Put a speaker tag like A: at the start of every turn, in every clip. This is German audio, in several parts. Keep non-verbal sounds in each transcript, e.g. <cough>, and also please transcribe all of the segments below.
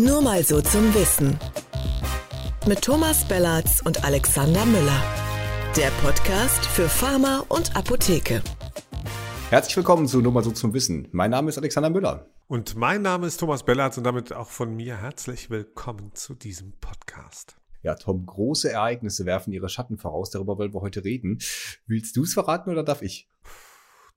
A: Nur mal so zum Wissen. Mit Thomas Bellatz und Alexander Müller. Der Podcast für Pharma und Apotheke.
B: Herzlich willkommen zu Nur mal so zum Wissen. Mein Name ist Alexander Müller.
C: Und mein Name ist Thomas Bellatz und damit auch von mir herzlich willkommen zu diesem Podcast.
B: Ja, Tom, große Ereignisse werfen ihre Schatten voraus. Darüber wollen wir heute reden. Willst du es verraten oder darf ich?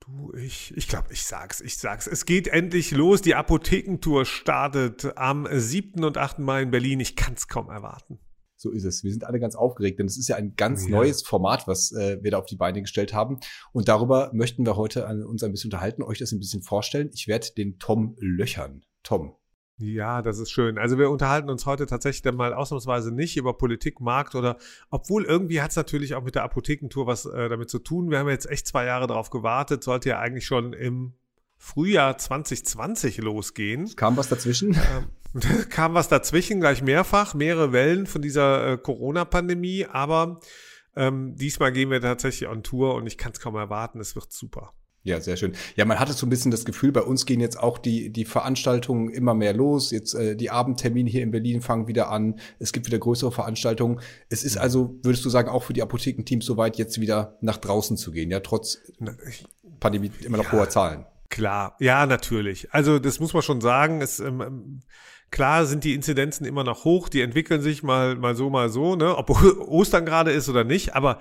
C: Du, ich, ich glaube, ich sag's, ich sag's. Es geht endlich los. Die Apothekentour startet am 7. und 8. Mai in Berlin. Ich kann's kaum erwarten.
B: So ist es. Wir sind alle ganz aufgeregt, denn es ist ja ein ganz ja. neues Format, was äh, wir da auf die Beine gestellt haben. Und darüber möchten wir heute an, uns ein bisschen unterhalten, euch das ein bisschen vorstellen. Ich werde den Tom löchern. Tom,
C: ja, das ist schön. Also wir unterhalten uns heute tatsächlich dann mal ausnahmsweise nicht über Politik, Markt oder, obwohl irgendwie hat es natürlich auch mit der Apothekentour was äh, damit zu tun. Wir haben jetzt echt zwei Jahre darauf gewartet, sollte ja eigentlich schon im Frühjahr 2020 losgehen.
B: Kam was dazwischen?
C: Ähm, <laughs> kam was dazwischen, gleich mehrfach, mehrere Wellen von dieser äh, Corona-Pandemie, aber ähm, diesmal gehen wir tatsächlich on Tour und ich kann es kaum erwarten, es wird super.
B: Ja, sehr schön. Ja, man hatte so ein bisschen das Gefühl, bei uns gehen jetzt auch die, die Veranstaltungen immer mehr los. Jetzt äh, die Abendtermine hier in Berlin fangen wieder an. Es gibt wieder größere Veranstaltungen. Es ist also, würdest du sagen, auch für die Apothekenteams soweit, jetzt wieder nach draußen zu gehen, ja, trotz Pandemie immer noch ja, hoher Zahlen.
C: Klar, ja, natürlich. Also das muss man schon sagen. Es, ähm, ähm, klar sind die Inzidenzen immer noch hoch, die entwickeln sich mal, mal so, mal so, ne? Ob <laughs> Ostern gerade ist oder nicht, aber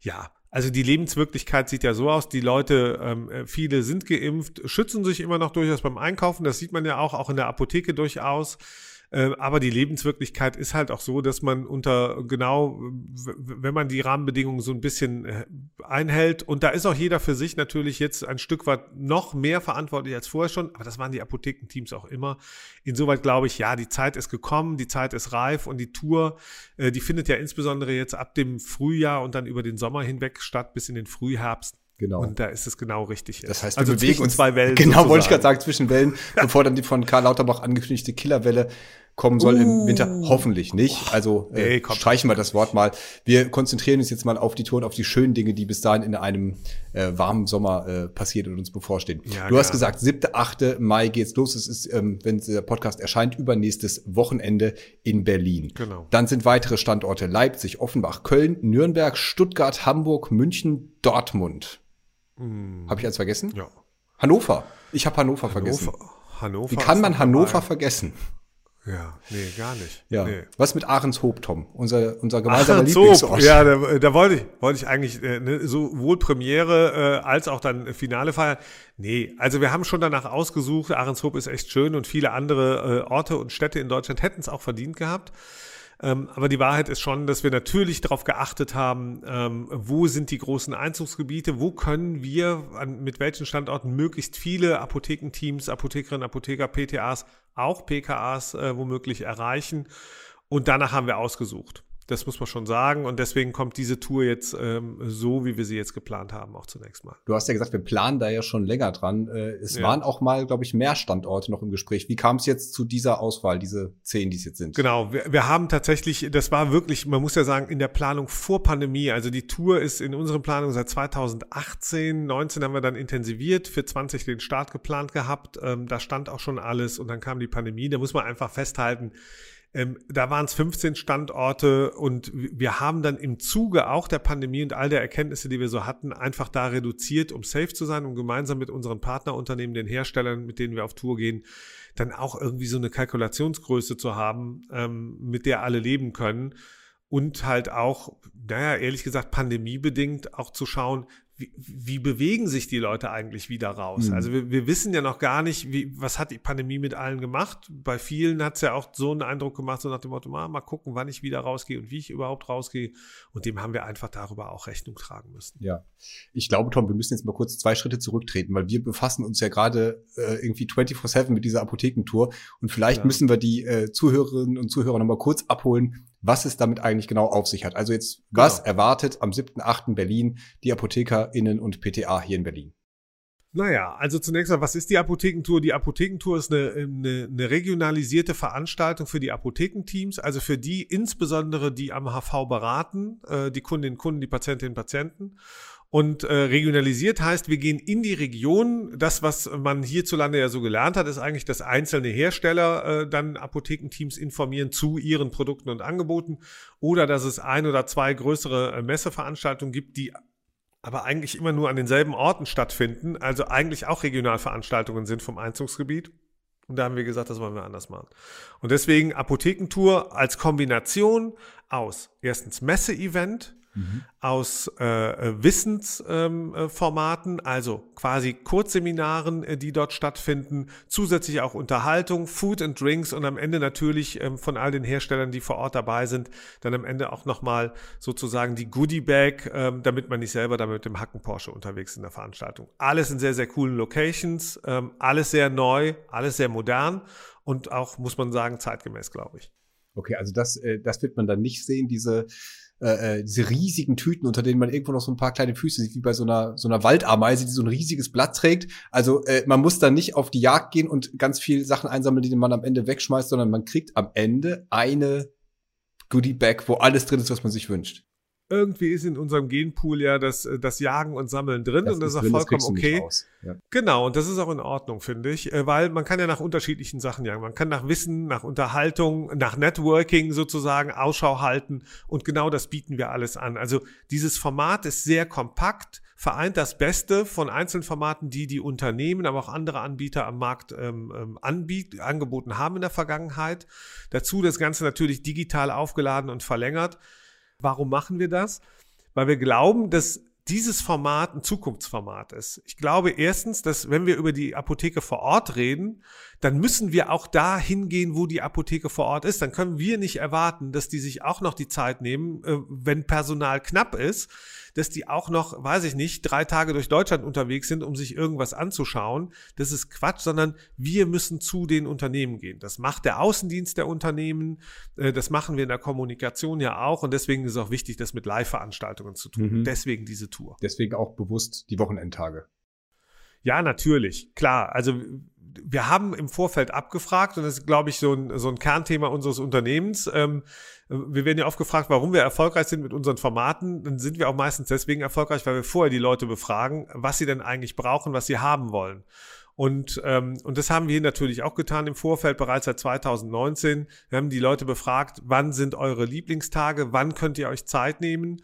C: ja, also die Lebenswirklichkeit sieht ja so aus, die Leute, ähm, äh, viele sind geimpft, schützen sich immer noch durchaus beim Einkaufen, das sieht man ja auch, auch in der Apotheke durchaus. Äh, aber die Lebenswirklichkeit ist halt auch so, dass man unter genau, wenn man die Rahmenbedingungen so ein bisschen äh, einhält, und da ist auch jeder für sich natürlich jetzt ein Stück weit noch mehr verantwortlich als vorher schon, aber das waren die Apothekenteams auch immer. Insoweit glaube ich, ja, die Zeit ist gekommen, die Zeit ist reif und die Tour, äh, die findet ja insbesondere jetzt ab dem Frühjahr und dann über den Sommer hinweg statt bis in den Frühherbst.
B: Genau.
C: Und da ist es genau richtig.
B: Das heißt, wir also bewegen uns zwei Wellen. <laughs> Genau, sozusagen. wollte ich gerade sagen, zwischen Wellen, <laughs> bevor dann die von Karl Lauterbach angekündigte Killerwelle kommen soll uh. im Winter. Hoffentlich nicht. Also äh, nee, streichen wir das Wort mal. Wir konzentrieren uns jetzt mal auf die Tour und auf die schönen Dinge, die bis dahin in einem äh, warmen Sommer äh, passiert und uns bevorstehen. Ja, du hast gesagt, 7., 8. Mai geht's los. Es ist, ähm, wenn der Podcast erscheint, übernächstes Wochenende in Berlin. Genau. Dann sind weitere Standorte Leipzig, Offenbach, Köln, Nürnberg, Stuttgart, Hamburg, München, Dortmund. Mm. Habe ich eins vergessen?
C: Ja.
B: Hannover. Ich habe Hannover, Hannover, vergessen. Hannover Wie kann man Hannover dabei. vergessen?
C: Ja, nee, gar nicht.
B: Ja.
C: Nee.
B: Was mit Ahrenshoop, Tom? Unser, unser gemeinsamer Lieblingsort.
C: Ja, da, da wollte ich, wollte ich eigentlich äh, ne, sowohl Premiere äh, als auch dann Finale feiern. Nee, also wir haben schon danach ausgesucht. Ahrenshoop ist echt schön und viele andere äh, Orte und Städte in Deutschland hätten es auch verdient gehabt. Ähm, aber die Wahrheit ist schon, dass wir natürlich darauf geachtet haben, ähm, wo sind die großen Einzugsgebiete, wo können wir an, mit welchen Standorten möglichst viele Apothekenteams, Apothekerinnen, Apotheker, PTAs, auch PKAs äh, womöglich erreichen. Und danach haben wir ausgesucht. Das muss man schon sagen. Und deswegen kommt diese Tour jetzt ähm, so, wie wir sie jetzt geplant haben, auch zunächst mal.
B: Du hast ja gesagt, wir planen da ja schon länger dran. Äh, es ja. waren auch mal, glaube ich, mehr Standorte noch im Gespräch. Wie kam es jetzt zu dieser Auswahl, diese zehn, die es jetzt sind?
C: Genau, wir, wir haben tatsächlich, das war wirklich, man muss ja sagen, in der Planung vor Pandemie. Also die Tour ist in unseren Planungen seit 2018, 19 haben wir dann intensiviert, für 20 den Start geplant gehabt. Ähm, da stand auch schon alles und dann kam die Pandemie. Da muss man einfach festhalten, ähm, da waren es 15 Standorte und wir haben dann im Zuge auch der Pandemie und all der Erkenntnisse, die wir so hatten, einfach da reduziert, um safe zu sein, um gemeinsam mit unseren Partnerunternehmen, den Herstellern, mit denen wir auf Tour gehen, dann auch irgendwie so eine Kalkulationsgröße zu haben, ähm, mit der alle leben können. Und halt auch, naja, ehrlich gesagt, pandemiebedingt auch zu schauen, wie, wie bewegen sich die Leute eigentlich wieder raus? Mhm. Also wir, wir wissen ja noch gar nicht, wie, was hat die Pandemie mit allen gemacht. Bei vielen hat es ja auch so einen Eindruck gemacht, so nach dem Motto, mal, mal gucken, wann ich wieder rausgehe und wie ich überhaupt rausgehe. Und dem haben wir einfach darüber auch Rechnung tragen müssen.
B: Ja, ich glaube, Tom, wir müssen jetzt mal kurz zwei Schritte zurücktreten, weil wir befassen uns ja gerade äh, irgendwie 24-7 mit dieser Apothekentour. Und vielleicht ja. müssen wir die äh, Zuhörerinnen und Zuhörer nochmal kurz abholen, was es damit eigentlich genau auf sich hat. Also jetzt, genau. was erwartet am 7.8. Berlin die ApothekerInnen und PTA hier in Berlin?
C: Naja, also zunächst mal, was ist die Apothekentour? Die Apothekentour ist eine, eine, eine regionalisierte Veranstaltung für die Apothekenteams, also für die insbesondere, die am HV beraten, äh, die Kundinnen und Kunden, die Patientinnen und Patienten. Und äh, regionalisiert heißt, wir gehen in die Region. Das, was man hierzulande ja so gelernt hat, ist eigentlich, dass einzelne Hersteller äh, dann Apothekenteams informieren zu ihren Produkten und Angeboten oder dass es ein oder zwei größere äh, Messeveranstaltungen gibt, die aber eigentlich immer nur an denselben Orten stattfinden, also eigentlich auch Regionalveranstaltungen sind vom Einzugsgebiet. Und da haben wir gesagt, das wollen wir anders machen. Und deswegen Apothekentour als Kombination aus erstens Messe-Event, mhm. aus äh, Wissensformaten, ähm, also quasi Kurzseminaren, äh, die dort stattfinden, zusätzlich auch Unterhaltung, Food and Drinks und am Ende natürlich ähm, von all den Herstellern, die vor Ort dabei sind, dann am Ende auch nochmal sozusagen die Goodie Bag, ähm, damit man nicht selber damit mit dem Hacken Porsche unterwegs in der Veranstaltung. Alles in sehr, sehr coolen Locations, ähm, alles sehr neu, alles sehr modern und auch, muss man sagen, zeitgemäß, glaube ich.
B: Okay, also das, äh, das wird man dann nicht sehen, diese äh, äh, diese riesigen Tüten, unter denen man irgendwo noch so ein paar kleine Füße sieht, wie bei so einer so einer Waldameise, die so ein riesiges Blatt trägt. Also äh, man muss dann nicht auf die Jagd gehen und ganz viel Sachen einsammeln, die man am Ende wegschmeißt, sondern man kriegt am Ende eine Goodie Bag, wo alles drin ist, was man sich wünscht
C: irgendwie ist in unserem Genpool ja das, äh, das Jagen und Sammeln drin das und das ist auch vollkommen okay. Ja. Genau, und das ist auch in Ordnung, finde ich, äh, weil man kann ja nach unterschiedlichen Sachen jagen. Man kann nach Wissen, nach Unterhaltung, nach Networking sozusagen Ausschau halten und genau das bieten wir alles an. Also dieses Format ist sehr kompakt, vereint das Beste von einzelnen Formaten, die die Unternehmen, aber auch andere Anbieter am Markt ähm, ähm anbiet, angeboten haben in der Vergangenheit. Dazu das Ganze natürlich digital aufgeladen und verlängert. Warum machen wir das? Weil wir glauben, dass dieses Format ein Zukunftsformat ist. Ich glaube erstens, dass wenn wir über die Apotheke vor Ort reden, dann müssen wir auch da hingehen, wo die Apotheke vor Ort ist. Dann können wir nicht erwarten, dass die sich auch noch die Zeit nehmen, äh, wenn Personal knapp ist, dass die auch noch, weiß ich nicht, drei Tage durch Deutschland unterwegs sind, um sich irgendwas anzuschauen. Das ist Quatsch, sondern wir müssen zu den Unternehmen gehen. Das macht der Außendienst der Unternehmen, äh, das machen wir in der Kommunikation ja auch und deswegen ist es auch wichtig, das mit Live-Veranstaltungen zu tun. Mhm. Deswegen diese Tour.
B: Deswegen auch bewusst die Wochenendtage.
C: Ja, natürlich, klar. Also wir haben im Vorfeld abgefragt und das ist, glaube ich, so ein, so ein Kernthema unseres Unternehmens. Ähm, wir werden ja oft gefragt, warum wir erfolgreich sind mit unseren Formaten. Dann sind wir auch meistens deswegen erfolgreich, weil wir vorher die Leute befragen, was sie denn eigentlich brauchen, was sie haben wollen. Und, ähm, und das haben wir natürlich auch getan im Vorfeld bereits seit 2019. Wir haben die Leute befragt, wann sind eure Lieblingstage, wann könnt ihr euch Zeit nehmen.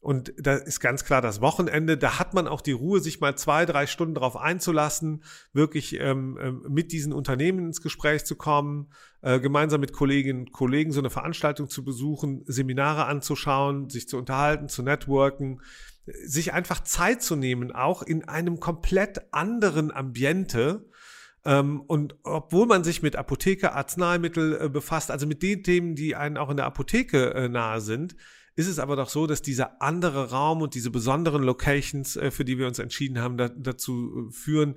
C: Und da ist ganz klar das Wochenende, da hat man auch die Ruhe, sich mal zwei, drei Stunden darauf einzulassen, wirklich ähm, ähm, mit diesen Unternehmen ins Gespräch zu kommen, äh, gemeinsam mit Kolleginnen und Kollegen so eine Veranstaltung zu besuchen, Seminare anzuschauen, sich zu unterhalten, zu networken, sich einfach Zeit zu nehmen, auch in einem komplett anderen Ambiente, ähm, und obwohl man sich mit Apotheke, Arzneimittel äh, befasst, also mit den Themen, die einen auch in der Apotheke äh, nahe sind, ist es aber doch so, dass dieser andere Raum und diese besonderen Locations, äh, für die wir uns entschieden haben, da, dazu äh, führen,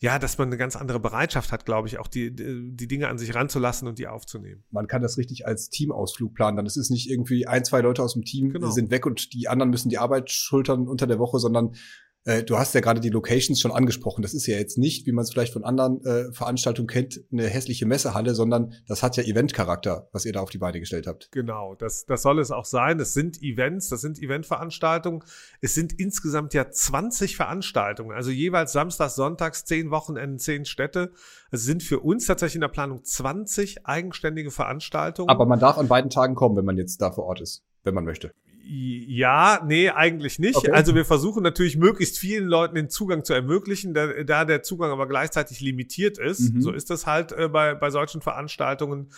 C: ja, dass man eine ganz andere Bereitschaft hat, glaube ich, auch die, die Dinge an sich ranzulassen und die aufzunehmen.
B: Man kann das richtig als Teamausflug planen. Dann ist es nicht irgendwie ein, zwei Leute aus dem Team genau. sind weg und die anderen müssen die Arbeit schultern unter der Woche, sondern äh, du hast ja gerade die Locations schon angesprochen. Das ist ja jetzt nicht, wie man es vielleicht von anderen äh, Veranstaltungen kennt, eine hässliche Messehalle, sondern das hat ja Eventcharakter, was ihr da auf die Beine gestellt habt.
C: Genau, das, das soll es auch sein. Es sind Events, das sind Eventveranstaltungen. Es sind insgesamt ja 20 Veranstaltungen, also jeweils samstags, sonntags, zehn Wochenenden, zehn Städte. Es sind für uns tatsächlich in der Planung 20 eigenständige Veranstaltungen.
B: Aber man darf an beiden Tagen kommen, wenn man jetzt da vor Ort ist, wenn man möchte.
C: Ja, nee, eigentlich nicht. Okay. Also wir versuchen natürlich möglichst vielen Leuten den Zugang zu ermöglichen, da, da der Zugang aber gleichzeitig limitiert ist. Mhm. So ist das halt äh, bei, bei solchen Veranstaltungen.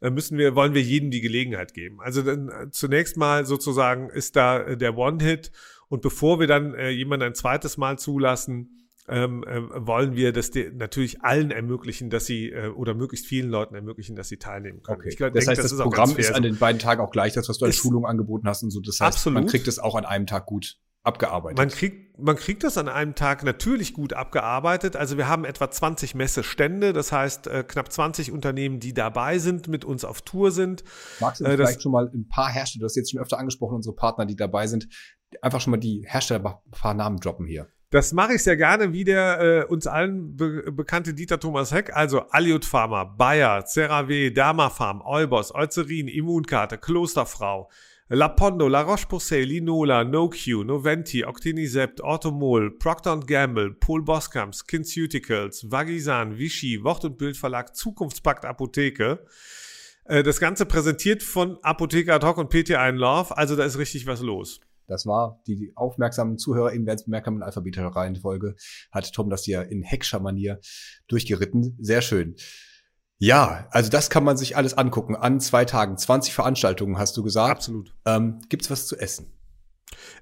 C: Äh, müssen wir, wollen wir jedem die Gelegenheit geben. Also dann, äh, zunächst mal sozusagen ist da äh, der One-Hit und bevor wir dann äh, jemanden ein zweites Mal zulassen, ähm, äh, wollen wir das natürlich allen ermöglichen, dass sie äh, oder möglichst vielen Leuten ermöglichen, dass sie teilnehmen können.
B: Okay. Ich glaub, das denk, heißt, das, das Programm ist an den beiden Tagen auch gleich, das, was du als Schulung angeboten hast und so. Das heißt, absolut. man kriegt es auch an einem Tag gut abgearbeitet.
C: Man kriegt, man kriegt das an einem Tag natürlich gut abgearbeitet. Also wir haben etwa 20 Messestände, das heißt äh, knapp 20 Unternehmen, die dabei sind, mit uns auf Tour sind.
B: Magst du äh, vielleicht schon mal ein paar Hersteller, du hast jetzt schon öfter angesprochen, unsere Partner, die dabei sind, einfach schon mal die Hersteller ein paar Namen droppen hier.
C: Das mache ich sehr gerne, wie der äh, uns allen be bekannte Dieter Thomas Heck, also Aliot Pharma, Bayer, CeraVe, Dermafarm, Eubos, Eucerin, Immunkarte, Klosterfrau, Lapondo, La Roche-Posay, Linola, NoQ, Noventi, Octinisept, Orthomol, Procter Gamble, Paul Boscamp, SkinCeuticals, Vagisan, Vichy, Wort- und Bildverlag, Zukunftspakt Apotheke. Äh, das Ganze präsentiert von Apotheker ad hoc und PT1 Love, also da ist richtig was los.
B: Das war, die, aufmerksamen ZuhörerInnen werden es bemerkt haben, in alphabetischer Reihenfolge hat Tom das hier in Heckscher Manier durchgeritten. Sehr schön. Ja, also das kann man sich alles angucken. An zwei Tagen, 20 Veranstaltungen, hast du gesagt.
C: Absolut.
B: Ähm, gibt's was zu essen?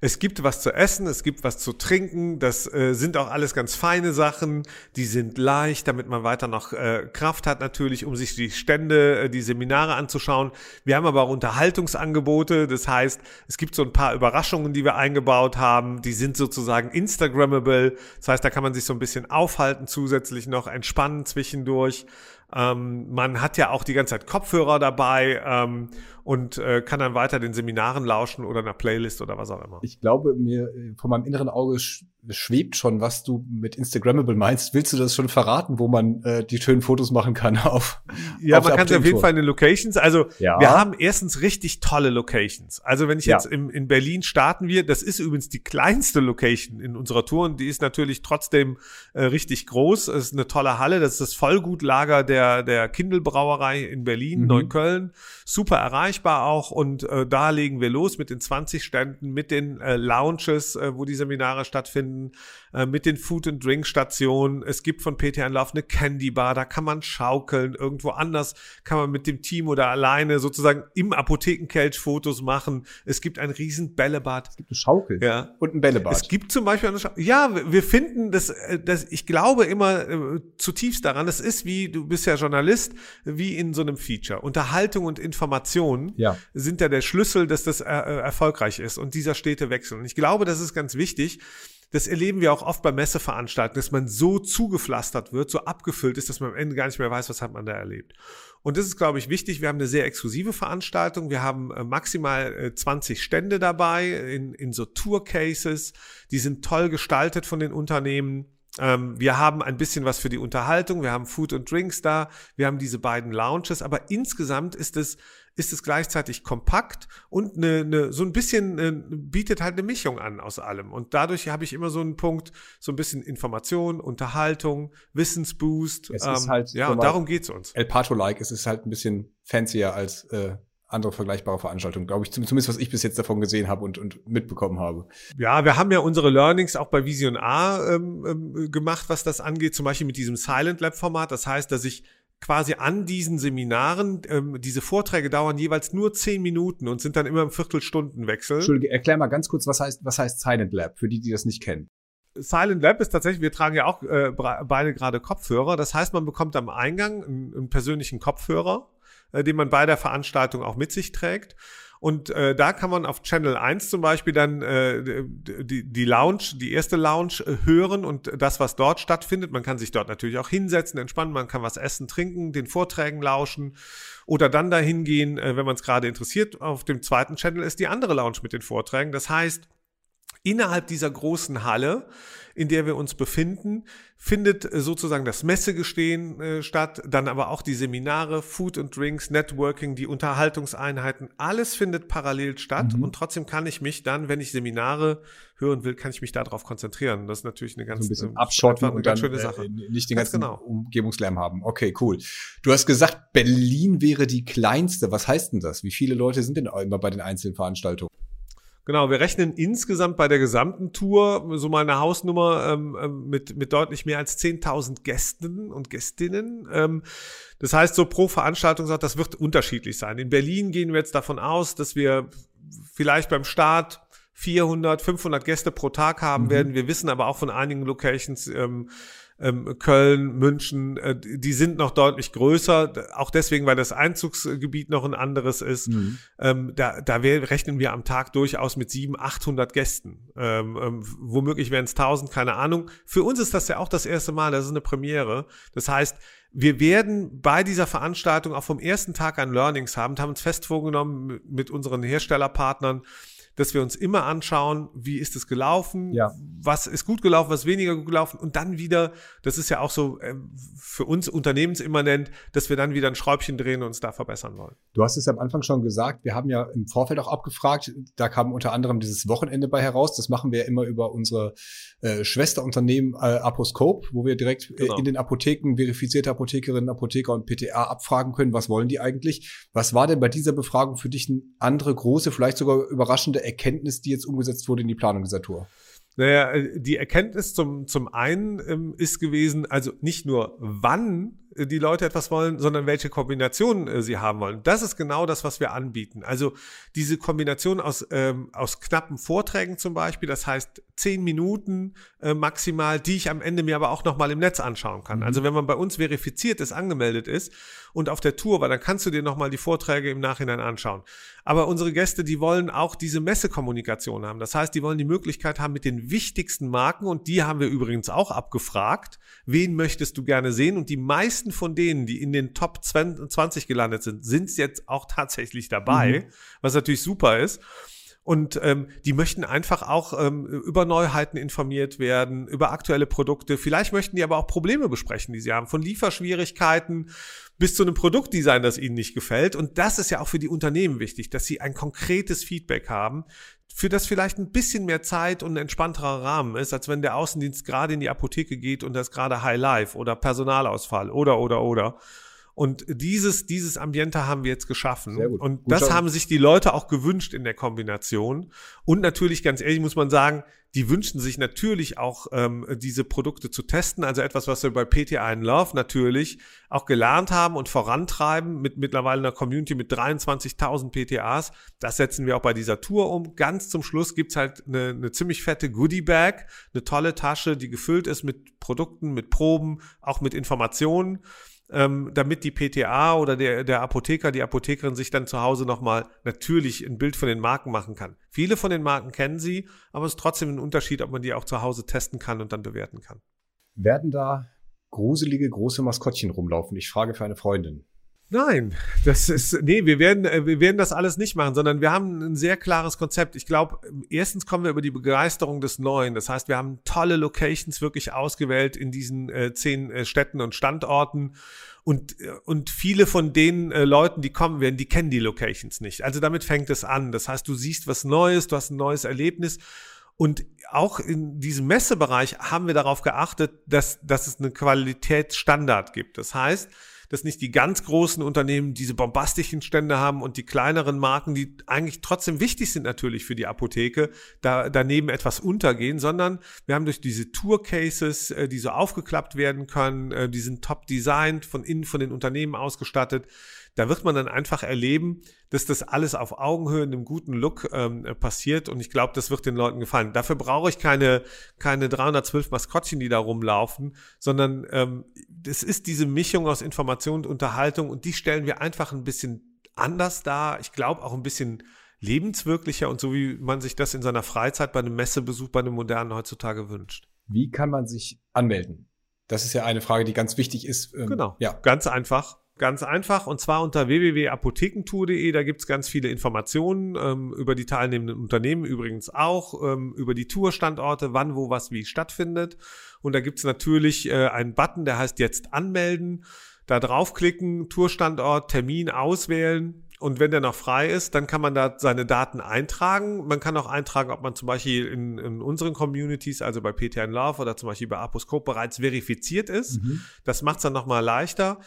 C: Es gibt was zu essen, es gibt was zu trinken. Das äh, sind auch alles ganz feine Sachen. Die sind leicht, damit man weiter noch äh, Kraft hat natürlich, um sich die Stände, äh, die Seminare anzuschauen. Wir haben aber auch Unterhaltungsangebote. Das heißt, es gibt so ein paar Überraschungen, die wir eingebaut haben. Die sind sozusagen Instagrammable. Das heißt, da kann man sich so ein bisschen aufhalten, zusätzlich noch entspannen zwischendurch. Ähm, man hat ja auch die ganze Zeit Kopfhörer dabei ähm, und äh, kann dann weiter den Seminaren lauschen oder einer Playlist oder was auch immer.
B: Ich glaube, mir von meinem inneren Auge sch schwebt schon, was du mit Instagrammable meinst. Willst du das schon verraten, wo man äh, die schönen Fotos machen kann <laughs> auf?
C: Ja, auf man kann es auf jeden Fall in den Locations. Also ja. wir haben erstens richtig tolle Locations. Also wenn ich jetzt ja. im, in Berlin starten wir, das ist übrigens die kleinste Location in unserer Tour und die ist natürlich trotzdem äh, richtig groß. Es ist eine tolle Halle. Das ist das Vollgutlager der der Kindle Brauerei in Berlin, mhm. Neukölln. Super erreichbar auch und äh, da legen wir los mit den 20 Ständen, mit den äh, Lounges, äh, wo die Seminare stattfinden, äh, mit den Food and Drink Stationen. Es gibt von PT Anlauf eine Candy Bar, da kann man schaukeln. Irgendwo anders kann man mit dem Team oder alleine sozusagen im Apothekenkelch Fotos machen. Es gibt ein riesen Bällebad.
B: Es gibt eine Schaukel
C: ja.
B: und ein Bällebad.
C: Es gibt zum Beispiel eine Schaukel. Ja, wir finden das, äh, das ich glaube immer äh, zutiefst daran, das ist wie, du bist ja Journalist, wie in so einem Feature. Unterhaltung und Ja. sind ja der Schlüssel, dass das äh, äh erfolgreich ist und dieser stete Wechsel. Und ich glaube, das ist ganz wichtig, das erleben wir auch oft bei Messeveranstaltungen, dass man so zugepflastert wird, so abgefüllt ist, dass man am Ende gar nicht mehr weiß, was hat man da erlebt. Und das ist, glaube ich, wichtig. Wir haben eine sehr exklusive Veranstaltung. Wir haben äh, maximal äh, 20 Stände dabei in, in so Tour-Cases. Die sind toll gestaltet von den Unternehmen. Ähm, wir haben ein bisschen was für die Unterhaltung. Wir haben Food und Drinks da. Wir haben diese beiden Lounges. Aber insgesamt ist es ist es gleichzeitig kompakt und eine, eine, so ein bisschen äh, bietet halt eine Mischung an aus allem. Und dadurch habe ich immer so einen Punkt, so ein bisschen Information, Unterhaltung, Wissensboost.
B: Es ähm, ist halt,
C: ja, und darum geht's uns.
B: El Pato-like, es ist halt ein bisschen fancier als äh, andere vergleichbare Veranstaltungen, glaube ich, zumindest was ich bis jetzt davon gesehen habe und, und mitbekommen habe.
C: Ja, wir haben ja unsere Learnings auch bei Vision A ähm, ähm, gemacht, was das angeht, zum Beispiel mit diesem Silent Lab Format. Das heißt, dass ich quasi an diesen Seminaren, ähm, diese Vorträge dauern jeweils nur zehn Minuten und sind dann immer im Viertelstundenwechsel.
B: Entschuldige, erklär mal ganz kurz, was heißt, was heißt Silent Lab, für die, die das nicht kennen.
C: Silent Lab ist tatsächlich, wir tragen ja auch äh, beide gerade Kopfhörer. Das heißt, man bekommt am Eingang einen, einen persönlichen Kopfhörer, äh, den man bei der Veranstaltung auch mit sich trägt. Und äh, da kann man auf Channel 1 zum Beispiel dann äh, die, die Lounge, die erste Lounge äh, hören und das, was dort stattfindet. Man kann sich dort natürlich auch hinsetzen, entspannen, man kann was essen, trinken, den Vorträgen lauschen oder dann dahin gehen, äh, wenn man es gerade interessiert. Auf dem zweiten Channel ist die andere Lounge mit den Vorträgen. Das heißt, innerhalb dieser großen Halle in der wir uns befinden, findet äh, sozusagen das Messegestehen äh, statt, dann aber auch die Seminare, Food and Drinks, Networking, die Unterhaltungseinheiten, alles findet parallel statt mhm. und trotzdem kann ich mich dann, wenn ich Seminare hören will, kann ich mich darauf konzentrieren. Das ist natürlich eine ganz,
B: so ein bisschen äh, abschotten und dann, schöne Sache. Äh, nicht den ganzen genau. Umgebungslärm haben. Okay, cool. Du hast gesagt, Berlin wäre die kleinste. Was heißt denn das? Wie viele Leute sind denn immer bei den einzelnen Veranstaltungen?
C: Genau, wir rechnen insgesamt bei der gesamten Tour so mal eine Hausnummer ähm, ähm mit, mit deutlich mehr als 10.000 Gästen und Gästinnen. Ähm, das heißt, so pro Veranstaltung sagt, das wird unterschiedlich sein. In Berlin gehen wir jetzt davon aus, dass wir vielleicht beim Start 400, 500 Gäste pro Tag haben mhm. werden. Wir wissen aber auch von einigen Locations, ähm, ähm, Köln, München, äh, die sind noch deutlich größer, auch deswegen, weil das Einzugsgebiet noch ein anderes ist. Mhm. Ähm, da da wir, rechnen wir am Tag durchaus mit 700, 800 Gästen. Ähm, ähm, womöglich wären es 1000, keine Ahnung. Für uns ist das ja auch das erste Mal, das ist eine Premiere. Das heißt, wir werden bei dieser Veranstaltung auch vom ersten Tag an Learnings haben, haben uns fest vorgenommen mit unseren Herstellerpartnern, dass wir uns immer anschauen, wie ist es gelaufen,
B: ja.
C: was ist gut gelaufen, was weniger gut gelaufen und dann wieder, das ist ja auch so äh, für uns unternehmensimmanent, dass wir dann wieder ein Schräubchen drehen und uns da verbessern wollen.
B: Du hast es am Anfang schon gesagt, wir haben ja im Vorfeld auch abgefragt, da kam unter anderem dieses Wochenende bei heraus, das machen wir ja immer über unsere äh, Schwesterunternehmen äh, Aposcope, wo wir direkt äh, genau. in den Apotheken verifizierte Apothekerinnen, Apotheker und PTA abfragen können, was wollen die eigentlich. Was war denn bei dieser Befragung für dich eine andere große, vielleicht sogar überraschende Erkenntnis, die jetzt umgesetzt wurde in die Planung dieser Tour?
C: Naja, äh, die Erkenntnis zum, zum einen ähm, ist gewesen, also nicht nur wann äh, die Leute etwas wollen, sondern welche Kombinationen äh, sie haben wollen. Das ist genau das, was wir anbieten. Also diese Kombination aus, ähm, aus knappen Vorträgen zum Beispiel, das heißt zehn Minuten äh, maximal, die ich am Ende mir aber auch nochmal im Netz anschauen kann. Mhm. Also wenn man bei uns verifiziert ist, angemeldet ist und auf der Tour war, dann kannst du dir nochmal die Vorträge im Nachhinein anschauen. Aber unsere Gäste, die wollen auch diese Messekommunikation haben. Das heißt, die wollen die Möglichkeit haben mit den wichtigsten Marken und die haben wir übrigens auch abgefragt. Wen möchtest du gerne sehen? Und die meisten von denen, die in den Top 20 gelandet sind, sind jetzt auch tatsächlich dabei, mhm. was natürlich super ist. Und ähm, die möchten einfach auch ähm, über Neuheiten informiert werden, über aktuelle Produkte. Vielleicht möchten die aber auch Probleme besprechen, die sie haben, von Lieferschwierigkeiten bis zu einem Produktdesign, das ihnen nicht gefällt. Und das ist ja auch für die Unternehmen wichtig, dass sie ein konkretes Feedback haben, für das vielleicht ein bisschen mehr Zeit und ein entspannterer Rahmen ist, als wenn der Außendienst gerade in die Apotheke geht und das gerade High Life oder Personalausfall oder oder oder. Und dieses, dieses Ambiente haben wir jetzt geschaffen. Gut. Und gut das haben sich die Leute auch gewünscht in der Kombination. Und natürlich, ganz ehrlich muss man sagen, die wünschen sich natürlich auch, ähm, diese Produkte zu testen. Also etwas, was wir bei PTA in Love natürlich auch gelernt haben und vorantreiben mit mittlerweile einer Community mit 23.000 PTAs. Das setzen wir auch bei dieser Tour um. Ganz zum Schluss gibt's halt eine, eine ziemlich fette Goodie-Bag, eine tolle Tasche, die gefüllt ist mit Produkten, mit Proben, auch mit Informationen ähm, damit die PTA oder der, der Apotheker, die Apothekerin sich dann zu Hause nochmal natürlich ein Bild von den Marken machen kann. Viele von den Marken kennen sie, aber es ist trotzdem ein Unterschied, ob man die auch zu Hause testen kann und dann bewerten kann.
B: Werden da gruselige große Maskottchen rumlaufen? Ich frage für eine Freundin.
C: Nein, das ist, nee, wir werden, äh, wir werden das alles nicht machen, sondern wir haben ein sehr klares Konzept. Ich glaube, erstens kommen wir über die Begeisterung des Neuen. Das heißt, wir haben tolle Locations wirklich ausgewählt in diesen äh, zehn äh, Städten und Standorten. Und, äh, und viele von den äh, Leuten, die kommen werden, die kennen die Locations nicht. Also damit fängt es an. Das heißt, du siehst was Neues, du hast ein neues Erlebnis. Und auch in diesem Messebereich haben wir darauf geachtet, dass, dass es einen Qualitätsstandard gibt. Das heißt, dass nicht die ganz großen Unternehmen diese bombastischen Stände haben und die kleineren Marken, die eigentlich trotzdem wichtig sind natürlich für die Apotheke, da daneben etwas untergehen, sondern wir haben durch diese Tour-Cases, äh, die so aufgeklappt werden können, äh, die sind top designed, von innen von den Unternehmen ausgestattet, da wird man dann einfach erleben, dass das alles auf Augenhöhe in einem guten Look ähm, passiert und ich glaube, das wird den Leuten gefallen. Dafür brauche ich keine, keine 312 Maskottchen, die da rumlaufen, sondern ähm, es ist diese Mischung aus Information und Unterhaltung und die stellen wir einfach ein bisschen anders dar. Ich glaube auch ein bisschen lebenswirklicher und so wie man sich das in seiner Freizeit bei einem Messebesuch bei einem modernen heutzutage wünscht.
B: Wie kann man sich anmelden? Das ist ja eine Frage, die ganz wichtig ist.
C: Ähm, genau. Ja. Ganz einfach. Ganz einfach und zwar unter www.apothekentour.de. Da gibt's ganz viele Informationen ähm, über die teilnehmenden Unternehmen, übrigens auch ähm, über die Tourstandorte, wann, wo, was, wie stattfindet. Und da gibt's natürlich äh, einen Button, der heißt jetzt anmelden. Da draufklicken, Tourstandort, Termin auswählen. Und wenn der noch frei ist, dann kann man da seine Daten eintragen. Man kann auch eintragen, ob man zum Beispiel in, in unseren Communities, also bei PTN Love oder zum Beispiel bei Aposcope bereits verifiziert ist. Mhm. Das macht's dann nochmal leichter.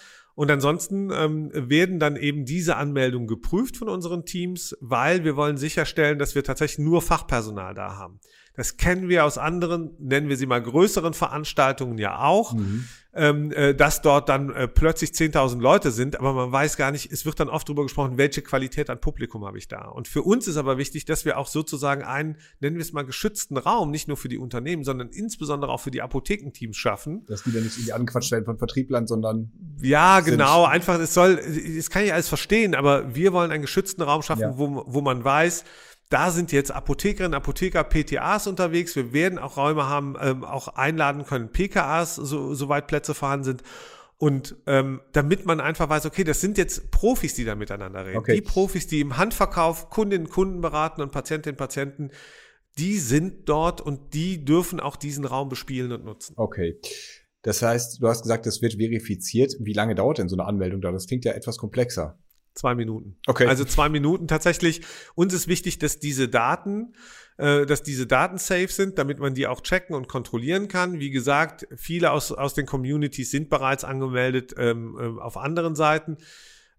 C: Und ansonsten ähm, werden dann eben diese Anmeldungen geprüft von unseren Teams, weil wir wollen sicherstellen, dass wir tatsächlich nur Fachpersonal da haben. Das kennen wir aus anderen, nennen wir sie mal größeren Veranstaltungen ja auch, mhm. ähm, äh, dass dort dann äh, plötzlich 10.000 Leute sind, aber man weiß gar nicht, es wird dann oft darüber gesprochen, welche Qualität an Publikum habe ich da. Und für uns ist aber wichtig, dass wir auch sozusagen einen, nennen wir es mal, geschützten Raum, nicht nur für die Unternehmen, sondern insbesondere auch für die Apothekenteams schaffen.
B: Dass die dann nicht irgendwie angequatscht werden von Vertrieblern, sondern
C: ja, genau, einfach, es soll, das kann ich alles verstehen, aber wir wollen einen geschützten Raum schaffen, ja. wo, wo man weiß, da sind jetzt Apothekerinnen, Apotheker, PTAs unterwegs. Wir werden auch Räume haben, ähm, auch einladen können, PKAs, so, soweit Plätze vorhanden sind. Und ähm, damit man einfach weiß, okay, das sind jetzt Profis, die da miteinander reden. Okay. Die Profis, die im Handverkauf Kundinnen, Kunden beraten und Patientinnen, Patienten, die sind dort und die dürfen auch diesen Raum bespielen und nutzen.
B: Okay. Das heißt, du hast gesagt, das wird verifiziert. Wie lange dauert denn so eine Anmeldung da? Das klingt ja etwas komplexer.
C: Zwei Minuten. Okay. Also zwei Minuten tatsächlich. Uns ist wichtig, dass diese Daten, äh, dass diese Daten safe sind, damit man die auch checken und kontrollieren kann. Wie gesagt, viele aus, aus den Communities sind bereits angemeldet ähm, äh, auf anderen Seiten.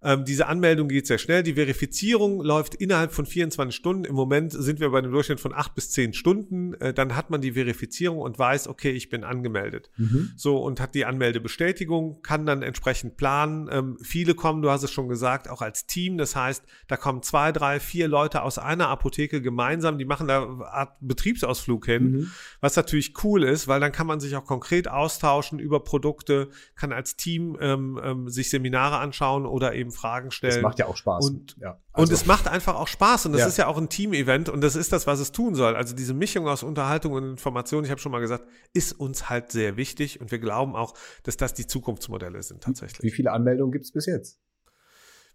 C: Ähm, diese Anmeldung geht sehr schnell. Die Verifizierung läuft innerhalb von 24 Stunden. Im Moment sind wir bei einem Durchschnitt von acht bis zehn Stunden. Äh, dann hat man die Verifizierung und weiß, okay, ich bin angemeldet. Mhm. So und hat die Anmeldebestätigung, kann dann entsprechend planen. Ähm, viele kommen, du hast es schon gesagt, auch als Team. Das heißt, da kommen zwei, drei, vier Leute aus einer Apotheke gemeinsam. Die machen da eine Art Betriebsausflug hin, mhm. was natürlich cool ist, weil dann kann man sich auch konkret austauschen über Produkte, kann als Team ähm, ähm, sich Seminare anschauen oder eben Fragen stellen. Das
B: macht ja auch Spaß.
C: Und, ja, also. und es macht einfach auch Spaß und das ja. ist ja auch ein Team-Event und das ist das, was es tun soll. Also diese Mischung aus Unterhaltung und Information, ich habe schon mal gesagt, ist uns halt sehr wichtig und wir glauben auch, dass das die Zukunftsmodelle sind tatsächlich.
B: Wie viele Anmeldungen gibt es bis jetzt?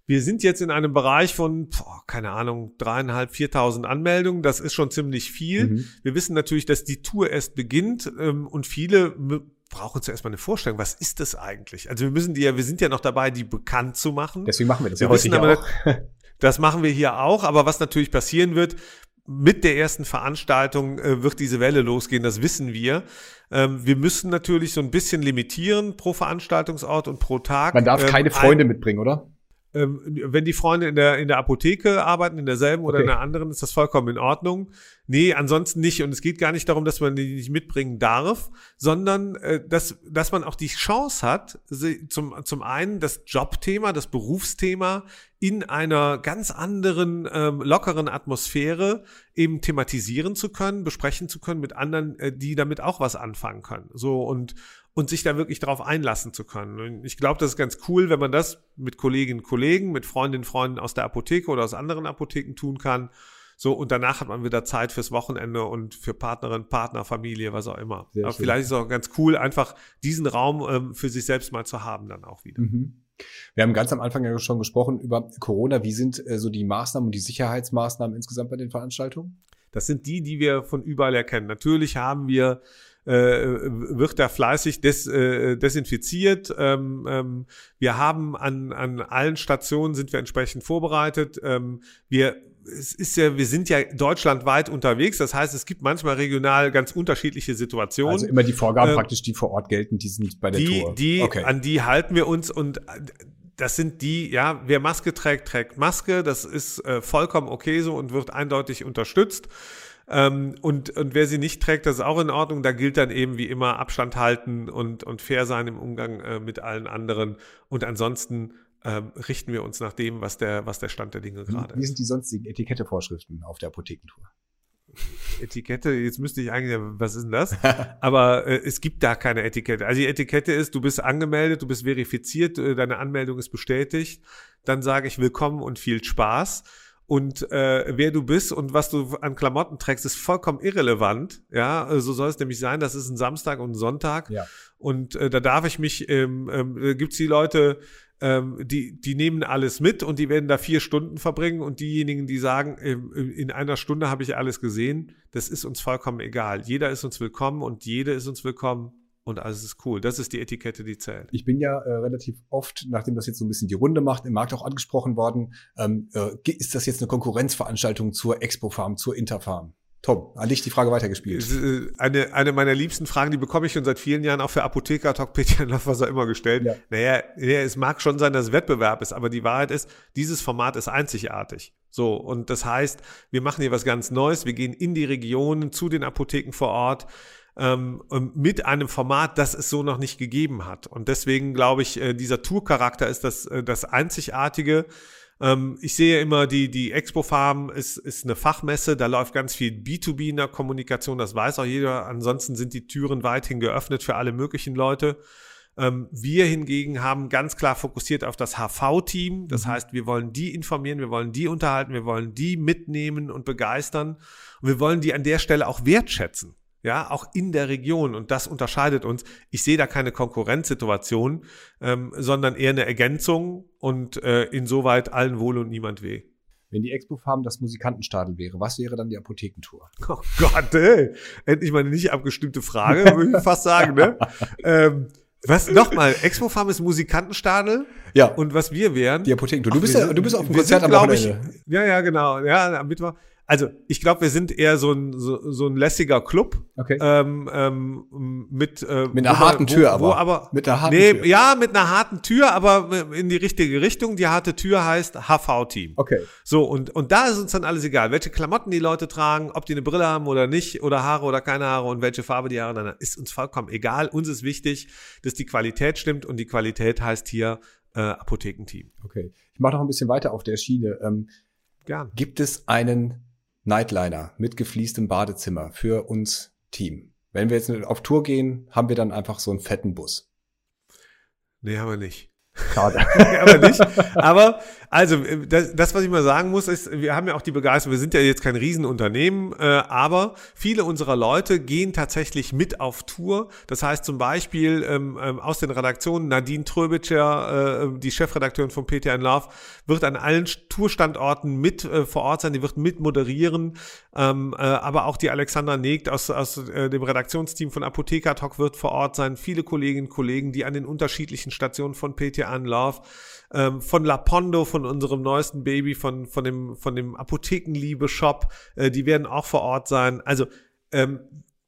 C: Wir sind jetzt in einem Bereich von, boah, keine Ahnung, dreieinhalb, viertausend Anmeldungen. Das ist schon ziemlich viel. Mhm. Wir wissen natürlich, dass die Tour erst beginnt ähm, und viele brauchen zuerst mal eine Vorstellung, was ist das eigentlich? Also wir müssen die ja, wir sind ja noch dabei, die bekannt zu machen.
B: Deswegen machen wir das wir ja heute hier
C: aber, auch. <laughs> Das machen wir hier auch, aber was natürlich passieren wird, mit der ersten Veranstaltung äh, wird diese Welle losgehen, das wissen wir. Ähm, wir müssen natürlich so ein bisschen limitieren pro Veranstaltungsort und pro Tag.
B: Man darf ähm, keine Freunde mitbringen, oder?
C: Ähm, wenn die Freunde in der, in der Apotheke arbeiten, in derselben okay. oder in der anderen, ist das vollkommen in Ordnung. Nee, ansonsten nicht. Und es geht gar nicht darum, dass man die nicht mitbringen darf, sondern äh, dass, dass man auch die Chance hat, zum, zum einen das Jobthema, das Berufsthema in einer ganz anderen, ähm, lockeren Atmosphäre eben thematisieren zu können, besprechen zu können mit anderen, äh, die damit auch was anfangen können. So und und sich da wirklich darauf einlassen zu können. Und ich glaube, das ist ganz cool, wenn man das mit Kolleginnen und Kollegen, mit Freundinnen und Freunden aus der Apotheke oder aus anderen Apotheken tun kann. So, und danach hat man wieder Zeit fürs Wochenende und für Partnerin, Partner, Familie, was auch immer. Sehr Aber schön. vielleicht ist es auch ganz cool, einfach diesen Raum ähm, für sich selbst mal zu haben, dann auch wieder. Mhm.
B: Wir haben ganz am Anfang ja schon gesprochen über Corona. Wie sind äh, so die Maßnahmen und die Sicherheitsmaßnahmen insgesamt bei den Veranstaltungen?
C: Das sind die, die wir von überall erkennen. Natürlich haben wir wird da fleißig des, äh, desinfiziert. Ähm, ähm, wir haben an, an allen Stationen sind wir entsprechend vorbereitet. Ähm, wir es ist ja, wir sind ja deutschlandweit unterwegs. Das heißt, es gibt manchmal regional ganz unterschiedliche Situationen. Also
B: immer die Vorgaben äh, praktisch, die vor Ort gelten, die sind bei der
C: die,
B: Tour.
C: Die, okay. an die halten wir uns und das sind die, ja, wer Maske trägt, trägt Maske. Das ist äh, vollkommen okay so und wird eindeutig unterstützt. Ähm, und, und wer sie nicht trägt, das ist auch in Ordnung. Da gilt dann eben wie immer Abstand halten und, und fair sein im Umgang äh, mit allen anderen. Und ansonsten ähm, richten wir uns nach dem, was der, was der Stand der Dinge gerade
B: ist. Wie sind die sonstigen Etikettevorschriften auf der Apothekentour?
C: Etikette, jetzt müsste ich eigentlich, was ist denn das? <laughs> Aber äh, es gibt da keine Etikette. Also die Etikette ist, du bist angemeldet, du bist verifiziert, äh, deine Anmeldung ist bestätigt. Dann sage ich willkommen und viel Spaß und äh, wer du bist und was du an Klamotten trägst, ist vollkommen irrelevant. Ja, so soll es nämlich sein. Das ist ein Samstag und ein Sonntag. Ja. Und äh, da darf ich mich, ähm, ähm, gibt es die Leute, ähm, die, die nehmen alles mit und die werden da vier Stunden verbringen und diejenigen, die sagen, ähm, in einer Stunde habe ich alles gesehen, das ist uns vollkommen egal. Jeder ist uns willkommen und jede ist uns willkommen und alles ist cool. Das ist die Etikette, die zählt.
B: Ich bin ja äh, relativ oft, nachdem das jetzt so ein bisschen die Runde macht, im Markt auch angesprochen worden, ähm, äh, ist das jetzt eine Konkurrenzveranstaltung zur Expo Farm, zur Interfarm? Tom, an dich die Frage weitergespielt.
C: Äh, eine, eine meiner liebsten Fragen, die bekomme ich schon seit vielen Jahren auch für Apotheker, Talkpedia, <laughs> was auch immer gestellt. Ja. Naja, ja, es mag schon sein, dass es Wettbewerb ist, aber die Wahrheit ist, dieses Format ist einzigartig. So, und das heißt, wir machen hier was ganz Neues, wir gehen in die Regionen, zu den Apotheken vor Ort, ähm, mit einem Format, das es so noch nicht gegeben hat. Und deswegen glaube ich, äh, dieser Tour-Charakter ist das, äh, das Einzigartige. Ähm, ich sehe immer, die, die Expo Farm ist, ist eine Fachmesse, da läuft ganz viel B2B in der Kommunikation, das weiß auch jeder. Ansonsten sind die Türen weithin geöffnet für alle möglichen Leute. Ähm, wir hingegen haben ganz klar fokussiert auf das HV-Team. Das mhm. heißt, wir wollen die informieren, wir wollen die unterhalten, wir wollen die mitnehmen und begeistern. Und wir wollen die an der Stelle auch wertschätzen. Ja, auch in der Region. Und das unterscheidet uns. Ich sehe da keine Konkurrenzsituation, ähm, sondern eher eine Ergänzung und äh, insoweit allen wohl und niemand weh.
B: Wenn die Expo-Farm das Musikantenstadel wäre, was wäre dann die Apothekentour?
C: Oh Gott, ey. endlich mal eine nicht abgestimmte Frage, würde ich fast sagen, ne? <laughs> ähm, was nochmal? Expo Farm ist Musikantenstadel.
B: Ja.
C: Und was wir wären?
B: Die Apothekentour. Du bist ja, du bist auf dem Konzert am Wochenende.
C: Ich, ja, ja, genau. Ja, am Mittwoch. Also ich glaube, wir sind eher so ein, so, so ein lässiger Club.
B: Okay.
C: Ähm, ähm, mit,
B: äh, mit einer harten Tür,
C: wo, wo aber. Mit einer harten nee, Tür. Ja, mit einer harten Tür, aber in die richtige Richtung. Die harte Tür heißt HV-Team.
B: Okay.
C: So, und, und da ist uns dann alles egal, welche Klamotten die Leute tragen, ob die eine Brille haben oder nicht, oder Haare oder keine Haare und welche Farbe die Haare, dann ist uns vollkommen egal. Uns ist wichtig, dass die Qualität stimmt und die Qualität heißt hier äh, Apothekenteam.
B: Okay. Ich mache noch ein bisschen weiter auf der Schiene. Ähm,
C: Gern.
B: Gibt es einen Nightliner mit gefliestem Badezimmer für uns Team. Wenn wir jetzt auf Tour gehen, haben wir dann einfach so einen fetten Bus.
C: Nee, haben wir nicht.
B: Schade. <laughs>
C: aber nicht. Aber, also, das, das, was ich mal sagen muss, ist, wir haben ja auch die Begeisterung, wir sind ja jetzt kein Riesenunternehmen, äh, aber viele unserer Leute gehen tatsächlich mit auf Tour. Das heißt zum Beispiel ähm, ähm, aus den Redaktionen, Nadine Tröbitscher, äh, die Chefredakteurin von PTN Love, wird an allen Tourstandorten mit äh, vor Ort sein, die wird mit moderieren. Ähm, äh, aber auch die Alexandra Negt aus, aus äh, dem Redaktionsteam von Apotheker Talk wird vor Ort sein. Viele Kolleginnen und Kollegen, die an den unterschiedlichen Stationen von PTA Love, ähm, von Lapondo, von unserem neuesten Baby, von, von dem, von dem Apothekenliebe-Shop, äh, die werden auch vor Ort sein. Also, ähm,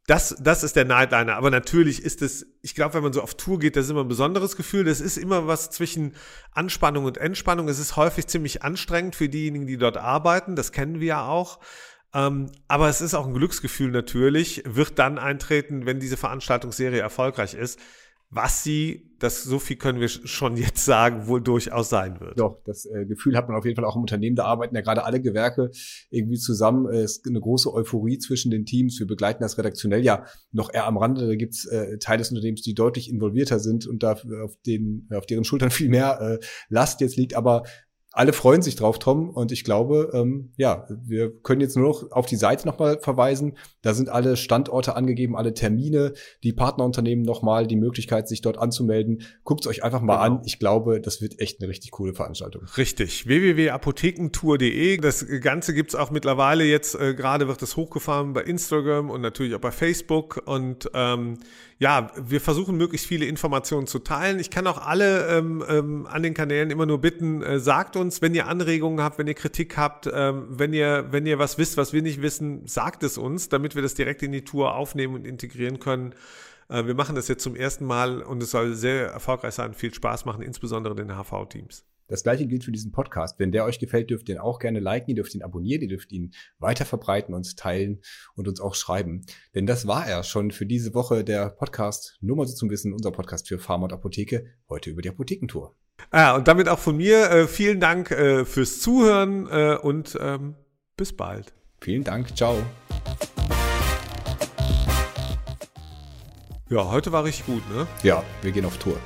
C: das, das ist der Nightliner. Aber natürlich ist es, ich glaube, wenn man so auf Tour geht, das ist immer ein besonderes Gefühl. Das ist immer was zwischen Anspannung und Entspannung. Es ist häufig ziemlich anstrengend für diejenigen, die dort arbeiten. Das kennen wir ja auch. Ähm, aber es ist auch ein Glücksgefühl natürlich, wird dann eintreten, wenn diese Veranstaltungsserie erfolgreich ist was sie, das so viel können wir schon jetzt sagen, wohl durchaus sein wird.
B: Doch, das äh, Gefühl hat man auf jeden Fall auch im Unternehmen. Da arbeiten ja gerade alle Gewerke irgendwie zusammen. Es ist eine große Euphorie zwischen den Teams. Wir begleiten das redaktionell ja noch eher am Rande. Da gibt's äh, Teile des Unternehmens, die deutlich involvierter sind und da auf, den, auf deren Schultern viel mehr äh, Last jetzt liegt. Aber alle freuen sich drauf, Tom. Und ich glaube, ähm, ja, wir können jetzt nur noch auf die Seite nochmal verweisen. Da sind alle Standorte angegeben, alle Termine, die Partnerunternehmen nochmal die Möglichkeit, sich dort anzumelden. Guckt es euch einfach mal genau. an. Ich glaube, das wird echt eine richtig coole Veranstaltung.
C: Richtig. www.apothekentour.de. Das Ganze gibt's auch mittlerweile jetzt, äh, gerade wird es hochgefahren bei Instagram und natürlich auch bei Facebook. Und ähm, ja, wir versuchen möglichst viele Informationen zu teilen. Ich kann auch alle ähm, ähm, an den Kanälen immer nur bitten, äh, sagt uns, wenn ihr Anregungen habt, wenn ihr Kritik habt, ähm, wenn ihr, wenn ihr was wisst, was wir nicht wissen, sagt es uns, damit wir das direkt in die Tour aufnehmen und integrieren können. Äh, wir machen das jetzt zum ersten Mal und es soll sehr erfolgreich sein, viel Spaß machen, insbesondere den HV-Teams.
B: Das gleiche gilt für diesen Podcast. Wenn der euch gefällt, dürft ihr ihn auch gerne liken, ihr dürft ihn abonnieren, ihr dürft ihn weiter verbreiten, uns teilen und uns auch schreiben. Denn das war er schon für diese Woche der Podcast, nur mal so zum Wissen, unser Podcast für Pharma und Apotheke, heute über die Apothekentour.
C: Ah, und damit auch von mir äh, vielen Dank äh, fürs Zuhören äh, und ähm, bis bald.
B: Vielen Dank, ciao.
C: Ja, heute war richtig gut, ne?
B: Ja, wir gehen auf Tour.